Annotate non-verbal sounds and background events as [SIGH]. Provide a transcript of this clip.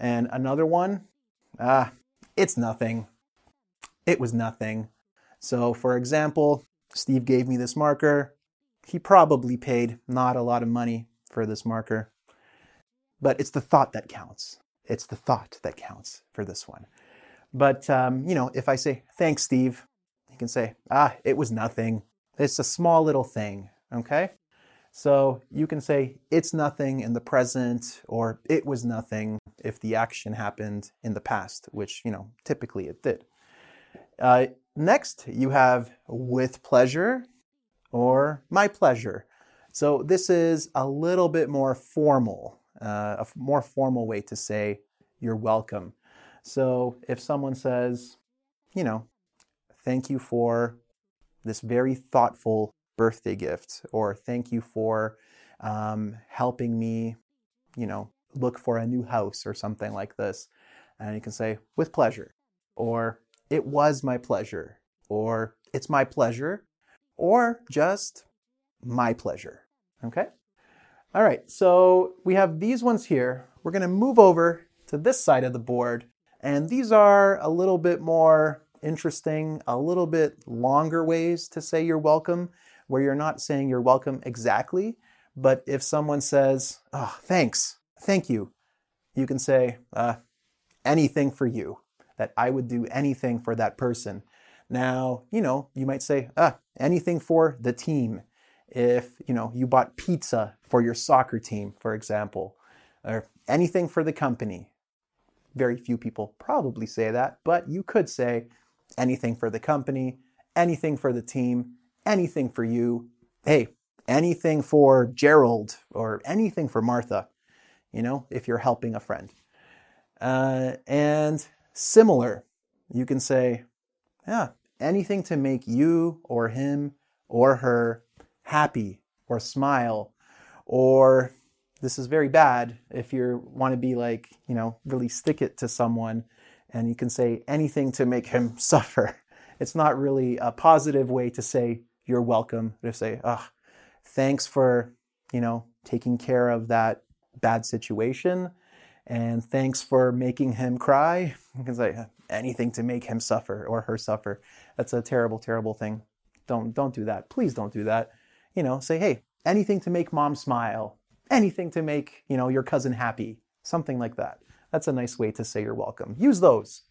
And another one, ah, it's nothing. It was nothing. So, for example, Steve gave me this marker. He probably paid not a lot of money for this marker, but it's the thought that counts. It's the thought that counts for this one. But, um, you know, if I say, thanks, Steve, you can say, ah, it was nothing. It's a small little thing, okay? So you can say it's nothing in the present or it was nothing if the action happened in the past, which, you know, typically it did. Uh, next, you have with pleasure or my pleasure. So this is a little bit more formal, uh, a more formal way to say you're welcome. So if someone says, you know, thank you for this very thoughtful birthday gift, or thank you for um, helping me, you know, look for a new house or something like this. And you can say, with pleasure, or it was my pleasure, or it's my pleasure, or just my pleasure. Okay? All right, so we have these ones here. We're going to move over to this side of the board, and these are a little bit more interesting, a little bit longer ways to say you're welcome, where you're not saying you're welcome exactly, but if someone says, oh, thanks, thank you, you can say, uh, anything for you, that I would do anything for that person. Now, you know, you might say, ah, anything for the team. If, you know, you bought pizza for your soccer team, for example, or anything for the company. Very few people probably say that, but you could say anything for the company, anything for the team, anything for you. Hey, anything for Gerald or anything for Martha, you know, if you're helping a friend. Uh, and similar, you can say, yeah, anything to make you or him or her happy or smile or this is very bad if you want to be like, you know, really stick it to someone and you can say anything to make him [LAUGHS] suffer. It's not really a positive way to say you're welcome. To say, oh, thanks for, you know, taking care of that bad situation and thanks for making him cry. Can say anything to make him suffer or her suffer. That's a terrible, terrible thing. Don't don't do that. Please don't do that. You know, say, hey, anything to make mom smile, anything to make, you know, your cousin happy, something like that. That's a nice way to say you're welcome. Use those.